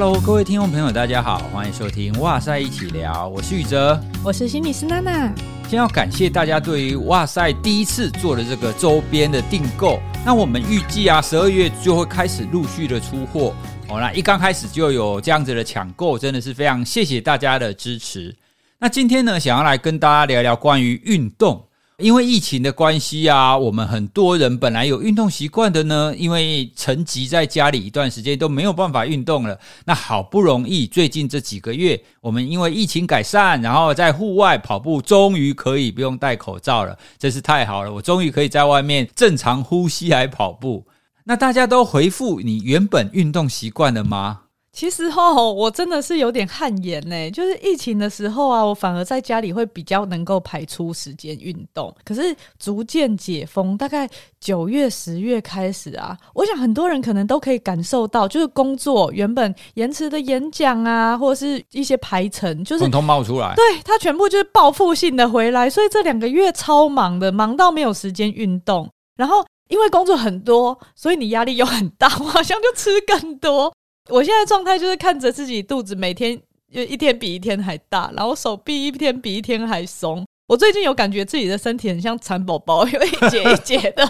Hello，各位听众朋友，大家好，欢迎收听哇塞一起聊，我是宇哲，我是心理师娜娜。先要感谢大家对于哇塞第一次做的这个周边的订购，那我们预计啊，十二月就会开始陆续的出货哦。那一刚开始就有这样子的抢购，真的是非常谢谢大家的支持。那今天呢，想要来跟大家聊聊关于运动。因为疫情的关系啊，我们很多人本来有运动习惯的呢，因为沉寂在家里一段时间都没有办法运动了。那好不容易最近这几个月，我们因为疫情改善，然后在户外跑步，终于可以不用戴口罩了，真是太好了！我终于可以在外面正常呼吸来跑步。那大家都回复你原本运动习惯了吗？其实吼，我真的是有点汗颜呢。就是疫情的时候啊，我反而在家里会比较能够排出时间运动。可是逐渐解封，大概九月、十月开始啊，我想很多人可能都可以感受到，就是工作原本延迟的演讲啊，或者是一些排程，就是统统冒出来，对，它全部就是报复性的回来。所以这两个月超忙的，忙到没有时间运动。然后因为工作很多，所以你压力又很大，我好像就吃更多。我现在状态就是看着自己肚子每天就一天比一天还大，然后手臂一天比一天还松。我最近有感觉自己的身体很像蚕宝宝，有一节一节的，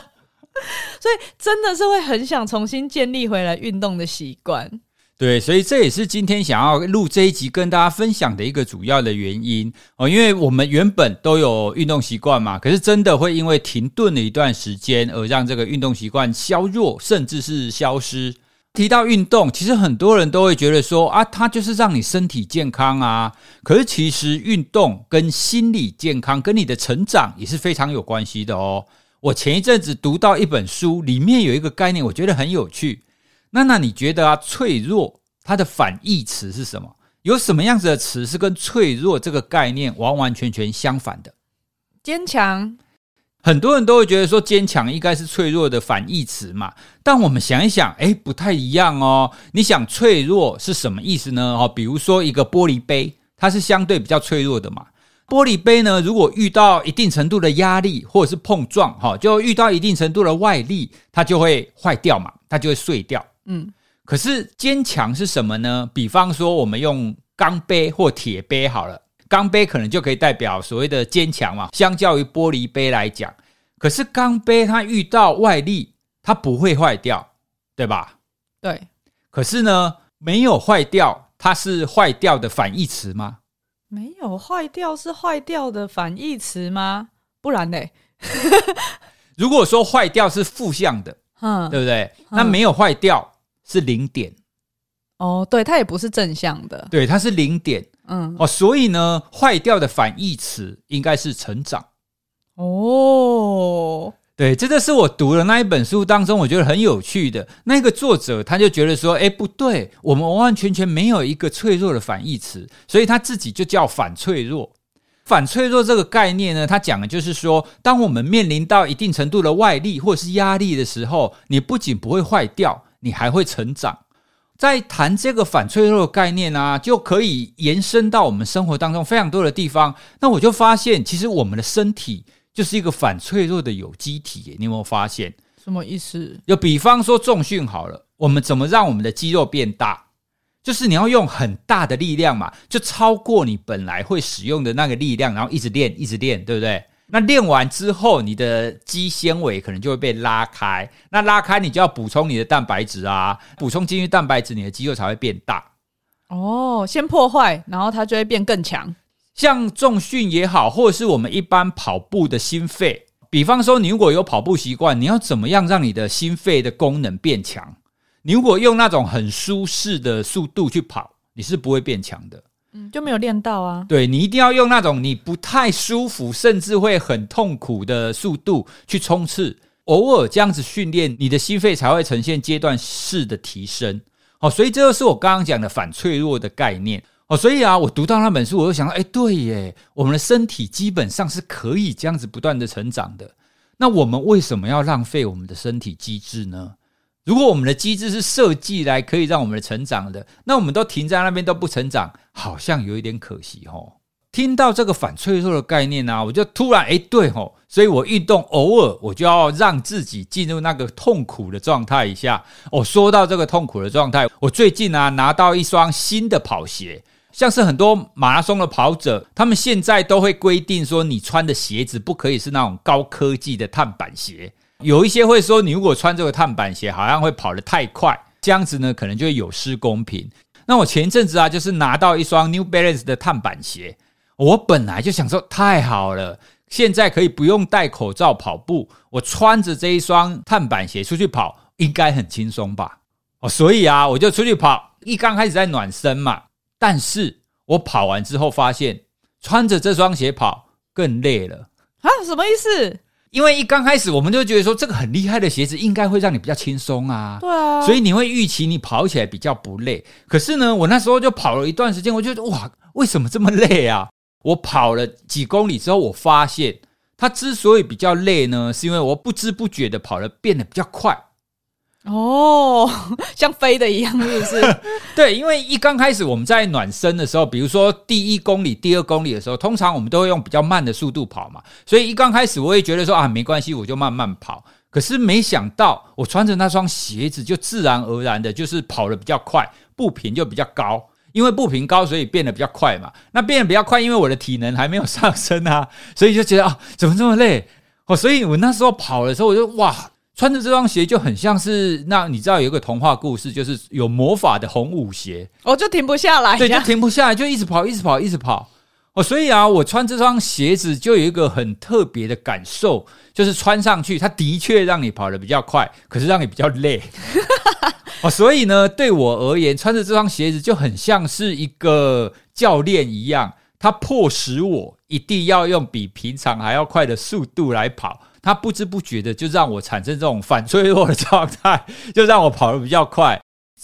所以真的是会很想重新建立回来运动的习惯。对，所以这也是今天想要录这一集跟大家分享的一个主要的原因哦，因为我们原本都有运动习惯嘛，可是真的会因为停顿了一段时间而让这个运动习惯削弱，甚至是消失。提到运动，其实很多人都会觉得说啊，它就是让你身体健康啊。可是其实运动跟心理健康、跟你的成长也是非常有关系的哦。我前一阵子读到一本书，里面有一个概念，我觉得很有趣。那那你觉得啊，脆弱它的反义词是什么？有什么样子的词是跟脆弱这个概念完完全全相反的？坚强。很多人都会觉得说坚强应该是脆弱的反义词嘛，但我们想一想，哎，不太一样哦。你想脆弱是什么意思呢？哦，比如说一个玻璃杯，它是相对比较脆弱的嘛。玻璃杯呢，如果遇到一定程度的压力或者是碰撞，哈，就遇到一定程度的外力，它就会坏掉嘛，它就会碎掉。嗯，可是坚强是什么呢？比方说我们用钢杯或铁杯好了。钢杯可能就可以代表所谓的坚强嘛，相较于玻璃杯来讲，可是钢杯它遇到外力，它不会坏掉，对吧？对。可是呢，没有坏掉，它是坏掉的反义词吗？没有坏掉是坏掉的反义词吗？不然呢？如果说坏掉是负向的，嗯，对不对？那没有坏掉是零点。哦，对，它也不是正向的，对，它是零点。嗯，哦，所以呢，坏掉的反义词应该是成长。哦，对，这个是我读的那一本书当中，我觉得很有趣的。那个作者他就觉得说，哎，不对，我们完完全全没有一个脆弱的反义词，所以他自己就叫反脆弱。反脆弱这个概念呢，他讲的就是说，当我们面临到一定程度的外力或者是压力的时候，你不仅不会坏掉，你还会成长。在谈这个反脆弱的概念啊，就可以延伸到我们生活当中非常多的地方。那我就发现，其实我们的身体就是一个反脆弱的有机体。你有没有发现？什么意思？就比方说重训好了，我们怎么让我们的肌肉变大？就是你要用很大的力量嘛，就超过你本来会使用的那个力量，然后一直练，一直练，对不对？那练完之后，你的肌纤维可能就会被拉开。那拉开，你就要补充你的蛋白质啊，补充进去蛋白质，你的肌肉才会变大。哦，先破坏，然后它就会变更强。像重训也好，或者是我们一般跑步的心肺，比方说你如果有跑步习惯，你要怎么样让你的心肺的功能变强？你如果用那种很舒适的速度去跑，你是不会变强的。嗯，就没有练到啊。对，你一定要用那种你不太舒服，甚至会很痛苦的速度去冲刺。偶尔这样子训练，你的心肺才会呈现阶段式的提升。哦，所以这就是我刚刚讲的反脆弱的概念。哦，所以啊，我读到那本书，我就想到，哎，对耶，我们的身体基本上是可以这样子不断的成长的。那我们为什么要浪费我们的身体机制呢？如果我们的机制是设计来可以让我们的成长的，那我们都停在那边都不成长，好像有一点可惜哦。听到这个反脆弱的概念呢、啊，我就突然哎，对吼，所以我运动偶尔我就要让自己进入那个痛苦的状态一下。哦，说到这个痛苦的状态，我最近啊拿到一双新的跑鞋，像是很多马拉松的跑者，他们现在都会规定说，你穿的鞋子不可以是那种高科技的碳板鞋。有一些会说，你如果穿这个碳板鞋，好像会跑得太快，这样子呢可能就会有失公平。那我前一阵子啊，就是拿到一双 New Balance 的碳板鞋。我本来就想说太好了，现在可以不用戴口罩跑步，我穿着这一双碳板鞋出去跑，应该很轻松吧？哦，所以啊，我就出去跑。一刚开始在暖身嘛，但是我跑完之后发现，穿着这双鞋跑更累了啊？什么意思？因为一刚开始我们就觉得说，这个很厉害的鞋子应该会让你比较轻松啊，对啊，所以你会预期你跑起来比较不累。可是呢，我那时候就跑了一段时间，我觉得哇，为什么这么累啊？我跑了几公里之后，我发现它之所以比较累呢，是因为我不知不觉的跑得变得比较快。哦，像飞的一样，是不是？对，因为一刚开始我们在暖身的时候，比如说第一公里、第二公里的时候，通常我们都会用比较慢的速度跑嘛，所以一刚开始我也觉得说啊，没关系，我就慢慢跑。可是没想到，我穿着那双鞋子，就自然而然的就是跑得比较快，步频就比较高。因为步频高，所以变得比较快嘛。那变得比较快，因为我的体能还没有上升啊，所以就觉得啊，怎么这么累哦？所以我那时候跑的时候，我就哇，穿着这双鞋就很像是那你知道有一个童话故事，就是有魔法的红舞鞋，我就停不下来，对，就停不下来，就一直跑，一直跑，一直跑。哦，所以啊，我穿这双鞋子就有一个很特别的感受，就是穿上去，它的确让你跑得比较快，可是让你比较累。哦，所以呢，对我而言，穿着这双鞋子就很像是一个教练一样，他迫使我一定要用比平常还要快的速度来跑。它不知不觉的就让我产生这种反脆弱的状态，就让我跑得比较快。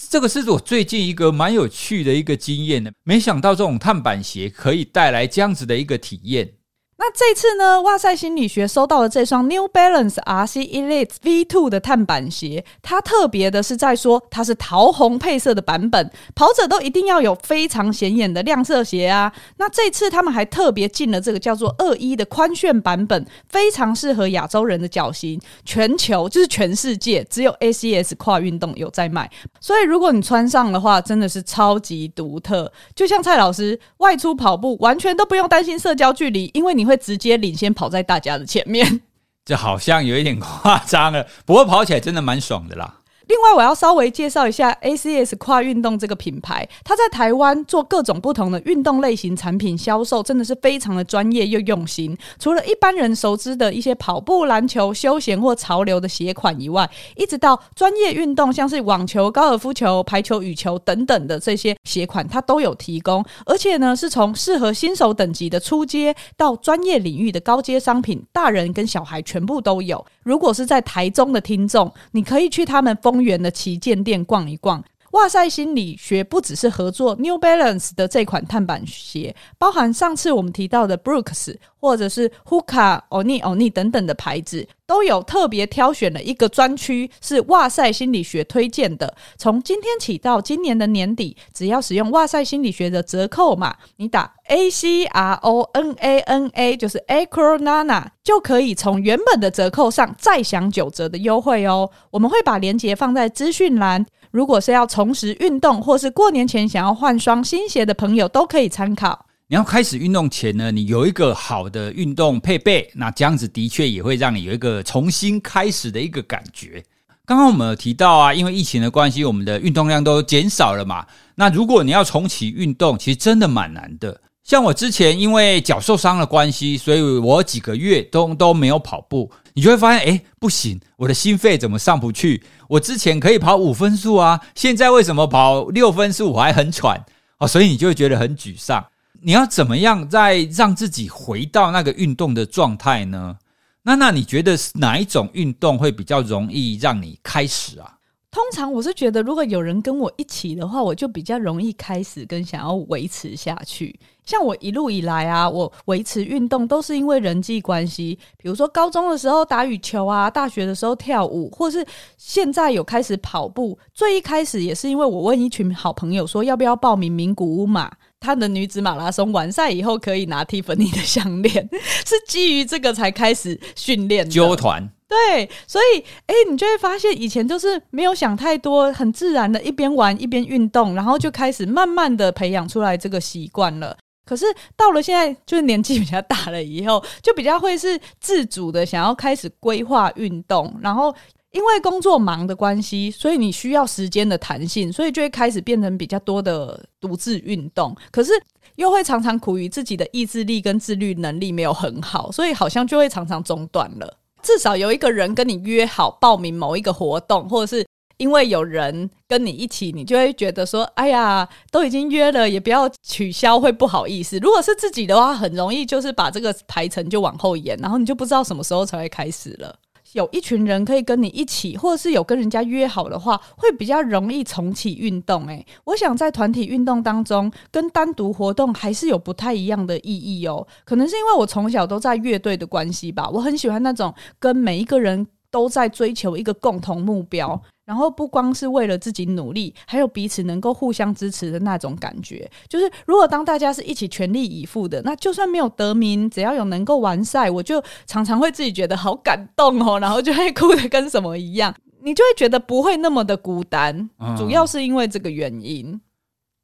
这个是我最近一个蛮有趣的一个经验的，没想到这种碳板鞋可以带来这样子的一个体验。那这次呢，哇塞心理学收到了这双 New Balance RC Elite V2 的碳板鞋，它特别的是在说它是桃红配色的版本，跑者都一定要有非常显眼的亮色鞋啊。那这次他们还特别进了这个叫做二一的宽楦版本，非常适合亚洲人的脚型，全球就是全世界只有 ACS 跨运动有在卖，所以如果你穿上的话，真的是超级独特。就像蔡老师外出跑步，完全都不用担心社交距离，因为你。会直接领先跑在大家的前面，这好像有一点夸张了。不过跑起来真的蛮爽的啦。另外，我要稍微介绍一下 ACS 跨运动这个品牌，它在台湾做各种不同的运动类型产品销售，真的是非常的专业又用心。除了一般人熟知的一些跑步、篮球、休闲或潮流的鞋款以外，一直到专业运动，像是网球、高尔夫球、排球、羽球等等的这些鞋款，它都有提供。而且呢，是从适合新手等级的初阶到专业领域的高阶商品，大人跟小孩全部都有。如果是在台中的听众，你可以去他们风公园的旗舰店逛一逛。哇塞心理学不只是合作 New Balance 的这款碳板鞋，包含上次我们提到的 Brooks 或者是 Hoka、Oni、Oni 等等的牌子，都有特别挑选了一个专区，是哇塞心理学推荐的。从今天起到今年的年底，只要使用哇塞心理学的折扣码，你打 A C R O N A N A，就是 Acronana，就可以从原本的折扣上再享九折的优惠哦。我们会把链接放在资讯栏。如果是要重拾运动，或是过年前想要换双新鞋的朋友，都可以参考。你要开始运动前呢，你有一个好的运动配备，那这样子的确也会让你有一个重新开始的一个感觉。刚刚我们有提到啊，因为疫情的关系，我们的运动量都减少了嘛。那如果你要重启运动，其实真的蛮难的。像我之前因为脚受伤的关系，所以我几个月都都没有跑步。你就会发现，哎，不行，我的心肺怎么上不去？我之前可以跑五分速啊，现在为什么跑六分速我还很喘？哦，所以你就会觉得很沮丧。你要怎么样再让自己回到那个运动的状态呢？那那你觉得哪一种运动会比较容易让你开始啊？通常我是觉得，如果有人跟我一起的话，我就比较容易开始跟想要维持下去。像我一路以来啊，我维持运动都是因为人际关系，比如说高中的时候打羽球啊，大学的时候跳舞，或是现在有开始跑步。最一开始也是因为我问一群好朋友说要不要报名名古屋马。他的女子马拉松完赛以后可以拿 Tiffany 的项链，是基于这个才开始训练揪团。对，所以哎，你就会发现以前就是没有想太多，很自然的一边玩一边运动，然后就开始慢慢的培养出来这个习惯了。可是到了现在，就是年纪比较大了以后，就比较会是自主的想要开始规划运动，然后。因为工作忙的关系，所以你需要时间的弹性，所以就会开始变成比较多的独自运动。可是又会常常苦于自己的意志力跟自律能力没有很好，所以好像就会常常中断了。至少有一个人跟你约好报名某一个活动，或者是因为有人跟你一起，你就会觉得说：“哎呀，都已经约了，也不要取消，会不好意思。”如果是自己的话，很容易就是把这个排程就往后延，然后你就不知道什么时候才会开始了。有一群人可以跟你一起，或者是有跟人家约好的话，会比较容易重启运动。诶，我想在团体运动当中，跟单独活动还是有不太一样的意义哦。可能是因为我从小都在乐队的关系吧，我很喜欢那种跟每一个人都在追求一个共同目标。然后不光是为了自己努力，还有彼此能够互相支持的那种感觉。就是如果当大家是一起全力以赴的，那就算没有得名，只要有能够完赛，我就常常会自己觉得好感动哦，然后就会哭的跟什么一样。你就会觉得不会那么的孤单，主要是因为这个原因。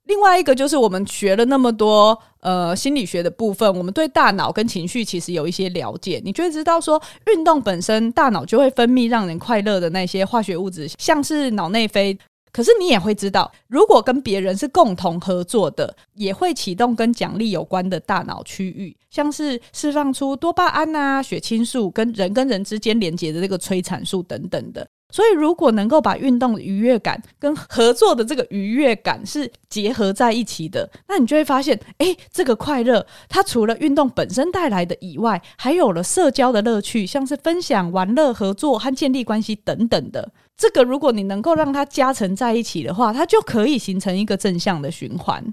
另外一个就是我们学了那么多呃心理学的部分，我们对大脑跟情绪其实有一些了解。你就会知道说，运动本身大脑就会分泌让人快乐的那些化学物质，像是脑内啡。可是你也会知道，如果跟别人是共同合作的，也会启动跟奖励有关的大脑区域，像是释放出多巴胺啊、血清素，跟人跟人之间连接的这个催产素等等的。所以，如果能够把运动的愉悦感跟合作的这个愉悦感是结合在一起的，那你就会发现，诶，这个快乐它除了运动本身带来的以外，还有了社交的乐趣，像是分享、玩乐、合作和建立关系等等的。这个，如果你能够让它加成在一起的话，它就可以形成一个正向的循环。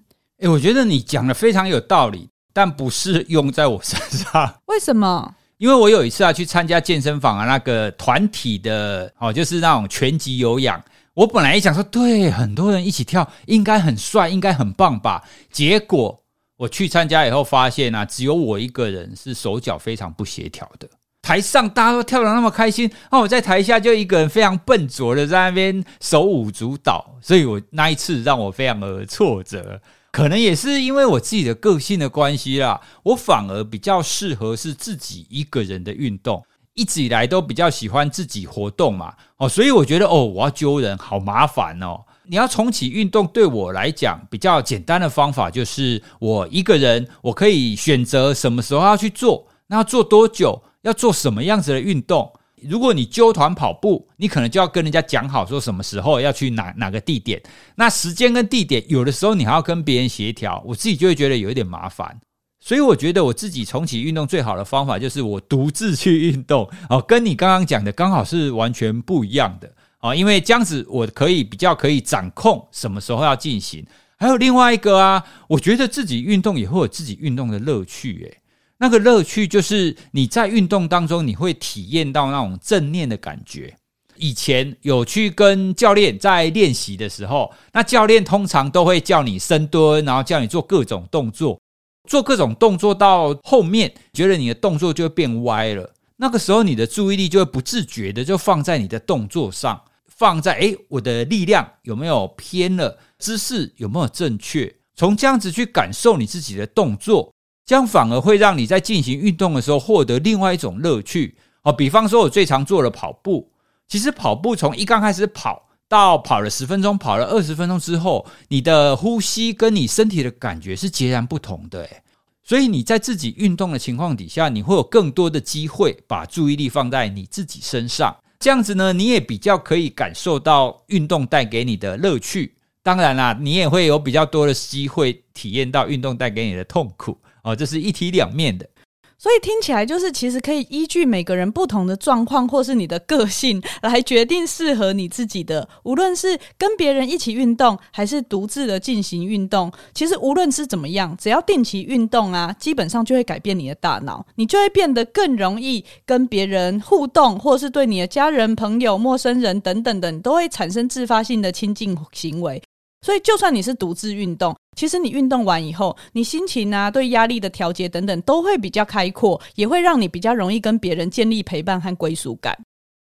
诶，我觉得你讲的非常有道理，但不是用在我身上。为什么？因为我有一次啊去参加健身房啊那个团体的哦，就是那种拳击有氧。我本来也想说，对，很多人一起跳应该很帅，应该很棒吧。结果我去参加以后发现啊，只有我一个人是手脚非常不协调的。台上大家都跳得那么开心，那我在台下就一个人非常笨拙的在那边手舞足蹈。所以我那一次让我非常的挫折。可能也是因为我自己的个性的关系啦，我反而比较适合是自己一个人的运动，一直以来都比较喜欢自己活动嘛，哦，所以我觉得哦，我要揪人好麻烦哦。你要重启运动，对我来讲比较简单的方法就是我一个人，我可以选择什么时候要去做，那要做多久，要做什么样子的运动。如果你揪团跑步，你可能就要跟人家讲好，说什么时候要去哪哪个地点。那时间跟地点，有的时候你还要跟别人协调，我自己就会觉得有一点麻烦。所以我觉得我自己重启运动最好的方法就是我独自去运动哦，跟你刚刚讲的刚好是完全不一样的哦，因为这样子我可以比较可以掌控什么时候要进行。还有另外一个啊，我觉得自己运动也会有自己运动的乐趣，诶。那个乐趣就是你在运动当中，你会体验到那种正念的感觉。以前有去跟教练在练习的时候，那教练通常都会叫你深蹲，然后叫你做各种动作，做各种动作到后面，觉得你的动作就会变歪了。那个时候，你的注意力就会不自觉的就放在你的动作上，放在诶，我的力量有没有偏了，姿势有没有正确，从这样子去感受你自己的动作。这样反而会让你在进行运动的时候获得另外一种乐趣哦。比方说，我最常做的跑步，其实跑步从一刚开始跑到跑了十分钟，跑了二十分钟之后，你的呼吸跟你身体的感觉是截然不同的诶。所以你在自己运动的情况底下，你会有更多的机会把注意力放在你自己身上。这样子呢，你也比较可以感受到运动带给你的乐趣。当然啦，你也会有比较多的机会体验到运动带给你的痛苦。哦，这是一体两面的，所以听起来就是其实可以依据每个人不同的状况，或是你的个性来决定适合你自己的。无论是跟别人一起运动，还是独自的进行运动，其实无论是怎么样，只要定期运动啊，基本上就会改变你的大脑，你就会变得更容易跟别人互动，或是对你的家人、朋友、陌生人等等等，都会产生自发性的亲近行为。所以就算你是独自运动，其实你运动完以后，你心情啊、对压力的调节等等，都会比较开阔，也会让你比较容易跟别人建立陪伴和归属感。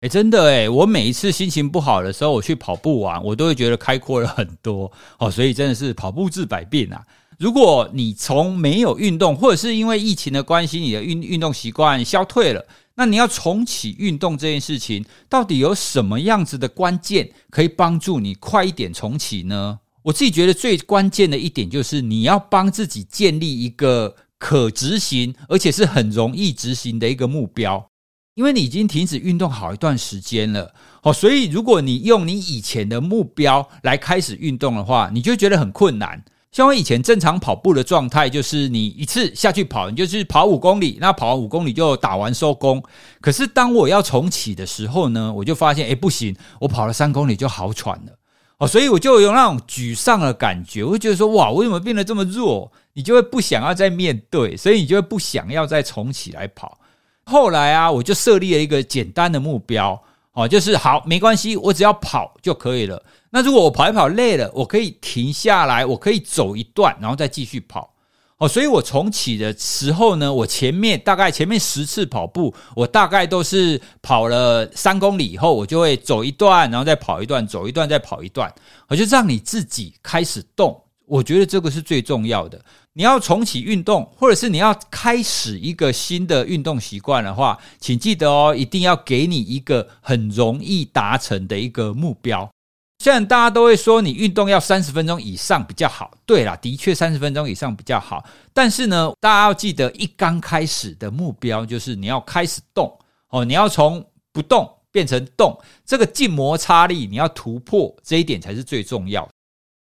哎，真的哎，我每一次心情不好的时候，我去跑步玩，我都会觉得开阔了很多哦。所以真的是跑步治百病啊！如果你从没有运动，或者是因为疫情的关系，你的运运动习惯消退了，那你要重启运动这件事情，到底有什么样子的关键可以帮助你快一点重启呢？我自己觉得最关键的一点就是，你要帮自己建立一个可执行，而且是很容易执行的一个目标。因为你已经停止运动好一段时间了，哦，所以如果你用你以前的目标来开始运动的话，你就觉得很困难。像我以前正常跑步的状态，就是你一次下去跑，你就是跑五公里，那跑完五公里就打完收工。可是当我要重启的时候呢，我就发现，哎，不行，我跑了三公里就好喘了，哦，所以我就有那种沮丧的感觉，我会觉得说，哇，我怎么变得这么弱？你就会不想要再面对，所以你就会不想要再重启来跑。后来啊，我就设立了一个简单的目标，哦，就是好，没关系，我只要跑就可以了。那如果我跑一跑累了，我可以停下来，我可以走一段，然后再继续跑。哦，所以我重启的时候呢，我前面大概前面十次跑步，我大概都是跑了三公里以后，我就会走一段，然后再跑一段，走一段再跑一段，我就让你自己开始动。我觉得这个是最重要的。你要重启运动，或者是你要开始一个新的运动习惯的话，请记得哦，一定要给你一个很容易达成的一个目标。虽然大家都会说你运动要三十分钟以上比较好，对啦，的确三十分钟以上比较好。但是呢，大家要记得，一刚开始的目标就是你要开始动哦，你要从不动变成动，这个静摩擦力你要突破，这一点才是最重要。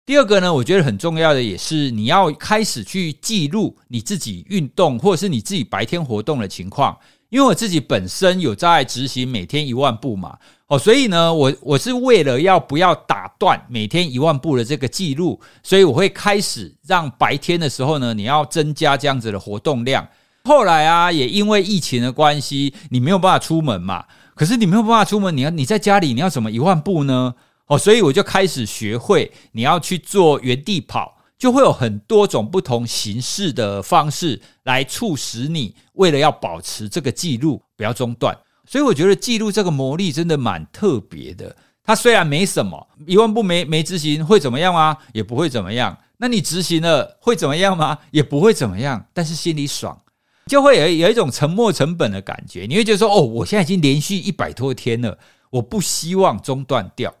第二个呢，我觉得很重要的也是你要开始去记录你自己运动或者是你自己白天活动的情况。因为我自己本身有在执行每天一万步嘛，哦，所以呢，我我是为了要不要打断每天一万步的这个记录，所以我会开始让白天的时候呢，你要增加这样子的活动量。后来啊，也因为疫情的关系，你没有办法出门嘛，可是你没有办法出门，你要你在家里你要怎么一万步呢？哦，所以我就开始学会，你要去做原地跑，就会有很多种不同形式的方式来促使你，为了要保持这个记录不要中断。所以我觉得记录这个魔力真的蛮特别的。它虽然没什么，一万步没没执行会怎么样啊？也不会怎么样。那你执行了会怎么样吗？也不会怎么样。但是心里爽，就会有有一种沉没成本的感觉。你会觉得说，哦，我现在已经连续一百多天了，我不希望中断掉。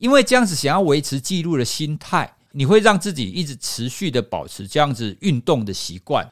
因为这样子想要维持记录的心态，你会让自己一直持续的保持这样子运动的习惯。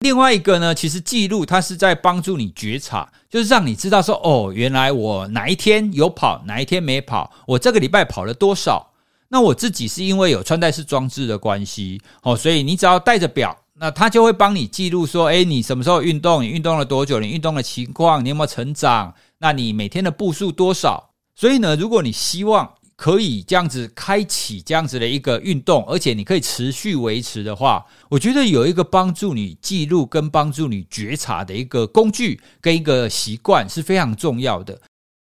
另外一个呢，其实记录它是在帮助你觉察，就是让你知道说，哦，原来我哪一天有跑，哪一天没跑，我这个礼拜跑了多少。那我自己是因为有穿戴式装置的关系，哦，所以你只要带着表，那它就会帮你记录说，诶，你什么时候运动，你运动了多久，你运动的情况，你有没有成长，那你每天的步数多少。所以呢，如果你希望可以这样子开启这样子的一个运动，而且你可以持续维持的话，我觉得有一个帮助你记录跟帮助你觉察的一个工具跟一个习惯是非常重要的。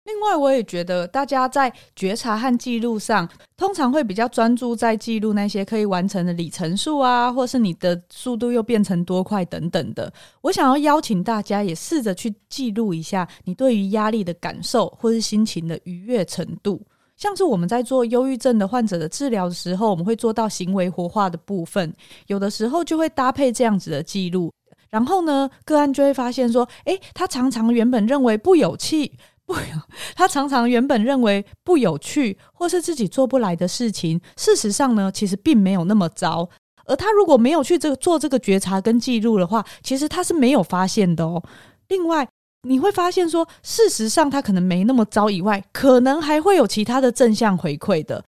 另外，我也觉得大家在觉察和记录上，通常会比较专注在记录那些可以完成的里程数啊，或是你的速度又变成多快等等的。我想要邀请大家也试着去记录一下你对于压力的感受，或是心情的愉悦程度。像是我们在做忧郁症的患者的治疗的时候，我们会做到行为活化的部分，有的时候就会搭配这样子的记录。然后呢，个案就会发现说，诶，他常常原本认为不有趣，不，他常常原本认为不有趣，或是自己做不来的事情，事实上呢，其实并没有那么糟。而他如果没有去这个做这个觉察跟记录的话，其实他是没有发现的哦。另外，你会发现说，事实上他可能没那么糟，以外可能还会有其他的正向回馈的。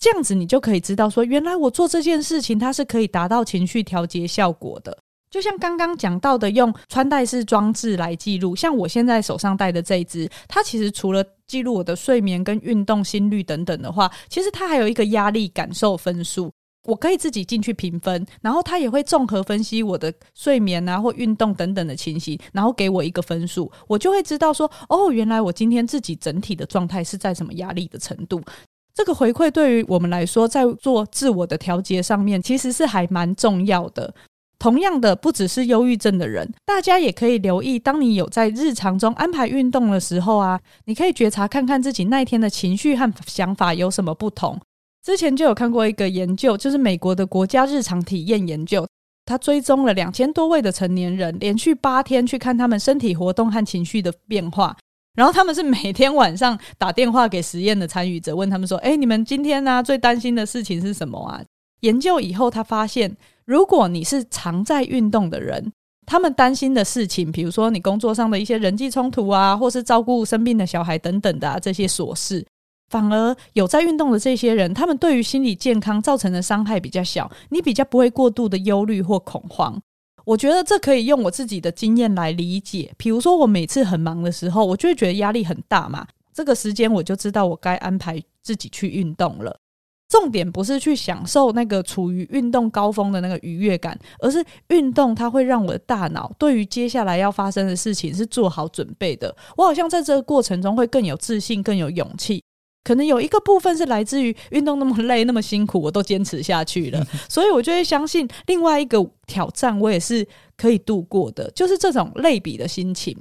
这样子你就可以知道说，原来我做这件事情，它是可以达到情绪调节效果的。就像刚刚讲到的，用穿戴式装置来记录，像我现在手上戴的这一支，它其实除了记录我的睡眠跟运动心率等等的话，其实它还有一个压力感受分数。我可以自己进去评分，然后他也会综合分析我的睡眠啊或运动等等的情形，然后给我一个分数，我就会知道说，哦，原来我今天自己整体的状态是在什么压力的程度。这个回馈对于我们来说，在做自我的调节上面，其实是还蛮重要的。同样的，不只是忧郁症的人，大家也可以留意，当你有在日常中安排运动的时候啊，你可以觉察看看自己那一天的情绪和想法有什么不同。之前就有看过一个研究，就是美国的国家日常体验研究，他追踪了两千多位的成年人，连续八天去看他们身体活动和情绪的变化。然后他们是每天晚上打电话给实验的参与者，问他们说：“哎，你们今天呢、最担心的事情是什么啊？”研究以后，他发现，如果你是常在运动的人，他们担心的事情，比如说你工作上的一些人际冲突啊，或是照顾生病的小孩等等的、这些琐事，反而有在运动的这些人，他们对于心理健康造成的伤害比较小，你比较不会过度的忧虑或恐慌。我觉得这可以用我自己的经验来理解。比如说，我每次很忙的时候，我就会觉得压力很大嘛，这个时间我就知道我该安排自己去运动了。重点不是去享受那个处于运动高峰的那个愉悦感，而是运动它会让我的大脑对于接下来要发生的事情是做好准备的。我好像在这个过程中会更有自信、更有勇气。可能有一个部分是来自于运动那么累、那么辛苦，我都坚持下去了，所以我就会相信另外一个挑战我也是可以度过的，就是这种类比的心情。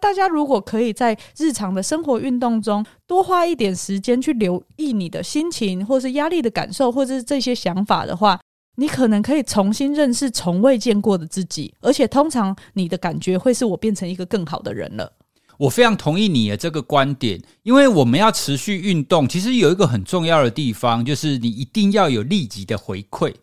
大家如果可以在日常的生活运动中多花一点时间去留意你的心情，或是压力的感受，或者是这些想法的话，你可能可以重新认识从未见过的自己，而且通常你的感觉会是我变成一个更好的人了。我非常同意你的这个观点，因为我们要持续运动，其实有一个很重要的地方，就是你一定要有立即的回馈。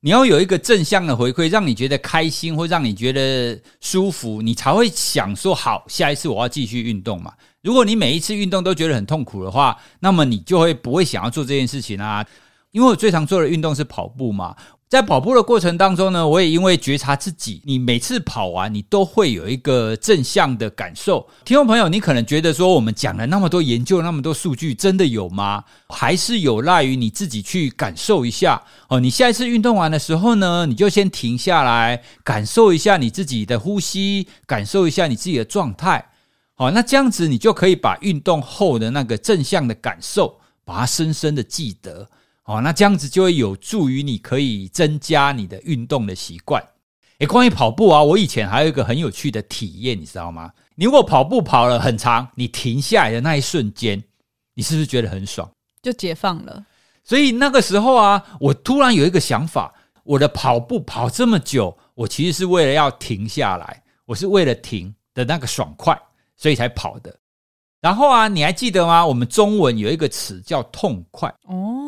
你要有一个正向的回馈，让你觉得开心，或让你觉得舒服，你才会想说好，下一次我要继续运动嘛。如果你每一次运动都觉得很痛苦的话，那么你就会不会想要做这件事情啊。因为我最常做的运动是跑步嘛。在跑步的过程当中呢，我也因为觉察自己，你每次跑完，你都会有一个正向的感受。听众朋友，你可能觉得说，我们讲了那么多研究，那么多数据，真的有吗？还是有赖于你自己去感受一下哦。你下一次运动完的时候呢，你就先停下来，感受一下你自己的呼吸，感受一下你自己的状态。好，那这样子你就可以把运动后的那个正向的感受，把它深深的记得。哦，那这样子就会有助于你可以增加你的运动的习惯。诶，关于跑步啊，我以前还有一个很有趣的体验，你知道吗？你如果跑步跑了很长，你停下来的那一瞬间，你是不是觉得很爽？就解放了。所以那个时候啊，我突然有一个想法：我的跑步跑这么久，我其实是为了要停下来，我是为了停的那个爽快，所以才跑的。然后啊，你还记得吗？我们中文有一个词叫“痛快”哦。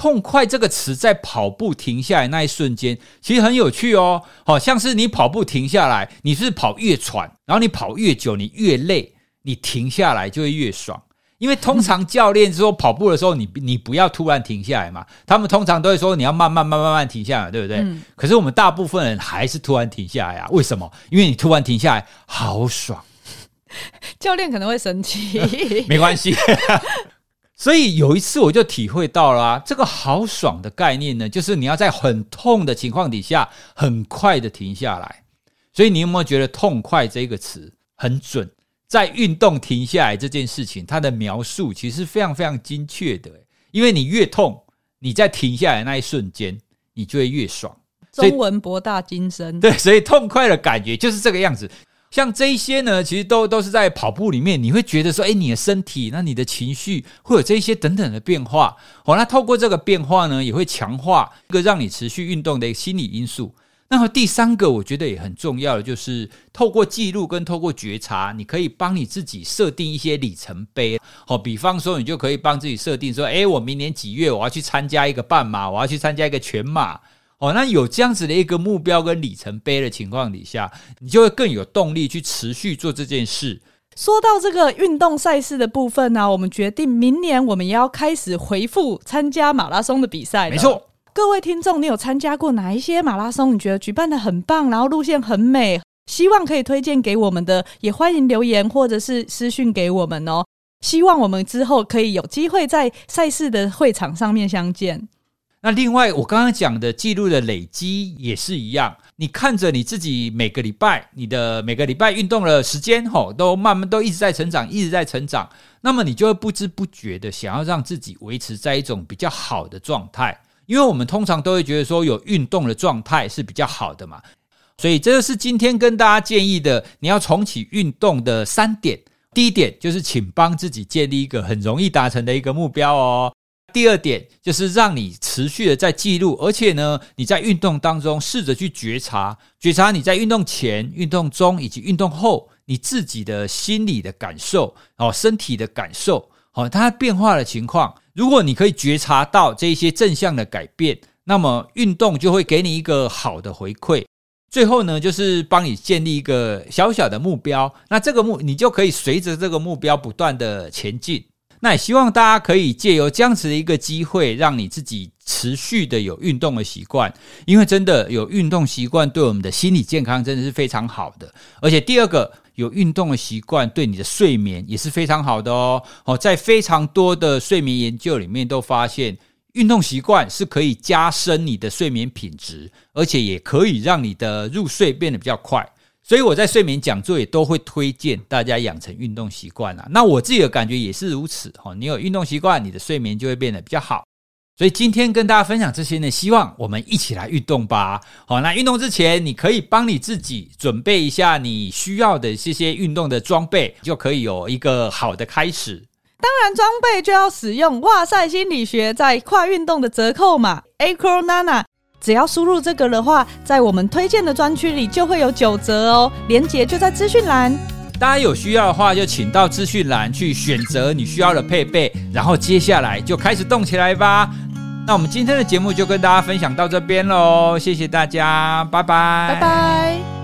痛快这个词在跑步停下来那一瞬间，其实很有趣哦。好像是你跑步停下来，你是跑越喘，然后你跑越久，你越累，你停下来就会越爽。因为通常教练说跑步的时候，你你不要突然停下来嘛。他们通常都会说你要慢慢慢慢慢停下来，对不对？嗯。可是我们大部分人还是突然停下来啊？为什么？因为你突然停下来，好爽。教练可能会生气，没关系。所以有一次我就体会到了啊，这个好爽的概念呢，就是你要在很痛的情况底下，很快的停下来。所以你有没有觉得“痛快”这个词很准？在运动停下来这件事情，它的描述其实非常非常精确的。因为你越痛，你在停下来那一瞬间，你就会越爽。中文博大精深，对，所以痛快的感觉就是这个样子。像这一些呢，其实都都是在跑步里面，你会觉得说，哎，你的身体，那你的情绪会有这一些等等的变化。好，那透过这个变化呢，也会强化一个让你持续运动的一个心理因素。那么第三个，我觉得也很重要的，就是透过记录跟透过觉察，你可以帮你自己设定一些里程碑。好，比方说，你就可以帮自己设定说，哎，我明年几月我要去参加一个半马，我要去参加一个全马。哦，那有这样子的一个目标跟里程碑的情况底下，你就会更有动力去持续做这件事。说到这个运动赛事的部分呢、啊，我们决定明年我们也要开始回复参加马拉松的比赛。没错，各位听众，你有参加过哪一些马拉松？你觉得举办的很棒，然后路线很美，希望可以推荐给我们的，也欢迎留言或者是私讯给我们哦。希望我们之后可以有机会在赛事的会场上面相见。那另外，我刚刚讲的记录的累积也是一样。你看着你自己每个礼拜，你的每个礼拜运动的时间，吼，都慢慢都一直在成长，一直在成长。那么你就会不知不觉的想要让自己维持在一种比较好的状态，因为我们通常都会觉得说有运动的状态是比较好的嘛。所以这就是今天跟大家建议的，你要重启运动的三点。第一点就是，请帮自己建立一个很容易达成的一个目标哦。第二点就是让你持续的在记录，而且呢，你在运动当中试着去觉察，觉察你在运动前、运动中以及运动后你自己的心理的感受哦，身体的感受哦，它变化的情况。如果你可以觉察到这一些正向的改变，那么运动就会给你一个好的回馈。最后呢，就是帮你建立一个小小的目标，那这个目你就可以随着这个目标不断的前进。那也希望大家可以借由这样子的一个机会，让你自己持续的有运动的习惯，因为真的有运动习惯对我们的心理健康真的是非常好的。而且第二个，有运动的习惯对你的睡眠也是非常好的哦。哦，在非常多的睡眠研究里面都发现。运动习惯是可以加深你的睡眠品质，而且也可以让你的入睡变得比较快。所以我在睡眠讲座也都会推荐大家养成运动习惯啊。那我自己的感觉也是如此哈。你有运动习惯，你的睡眠就会变得比较好。所以今天跟大家分享这些呢，希望我们一起来运动吧。好，那运动之前，你可以帮你自己准备一下你需要的这些运动的装备，就可以有一个好的开始。当然，装备就要使用哇塞心理学在跨运动的折扣码 AcroNana，只要输入这个的话，在我们推荐的专区里就会有九折哦。链接就在资讯栏，大家有需要的话就请到资讯栏去选择你需要的配备，然后接下来就开始动起来吧。那我们今天的节目就跟大家分享到这边喽，谢谢大家，拜拜，拜拜。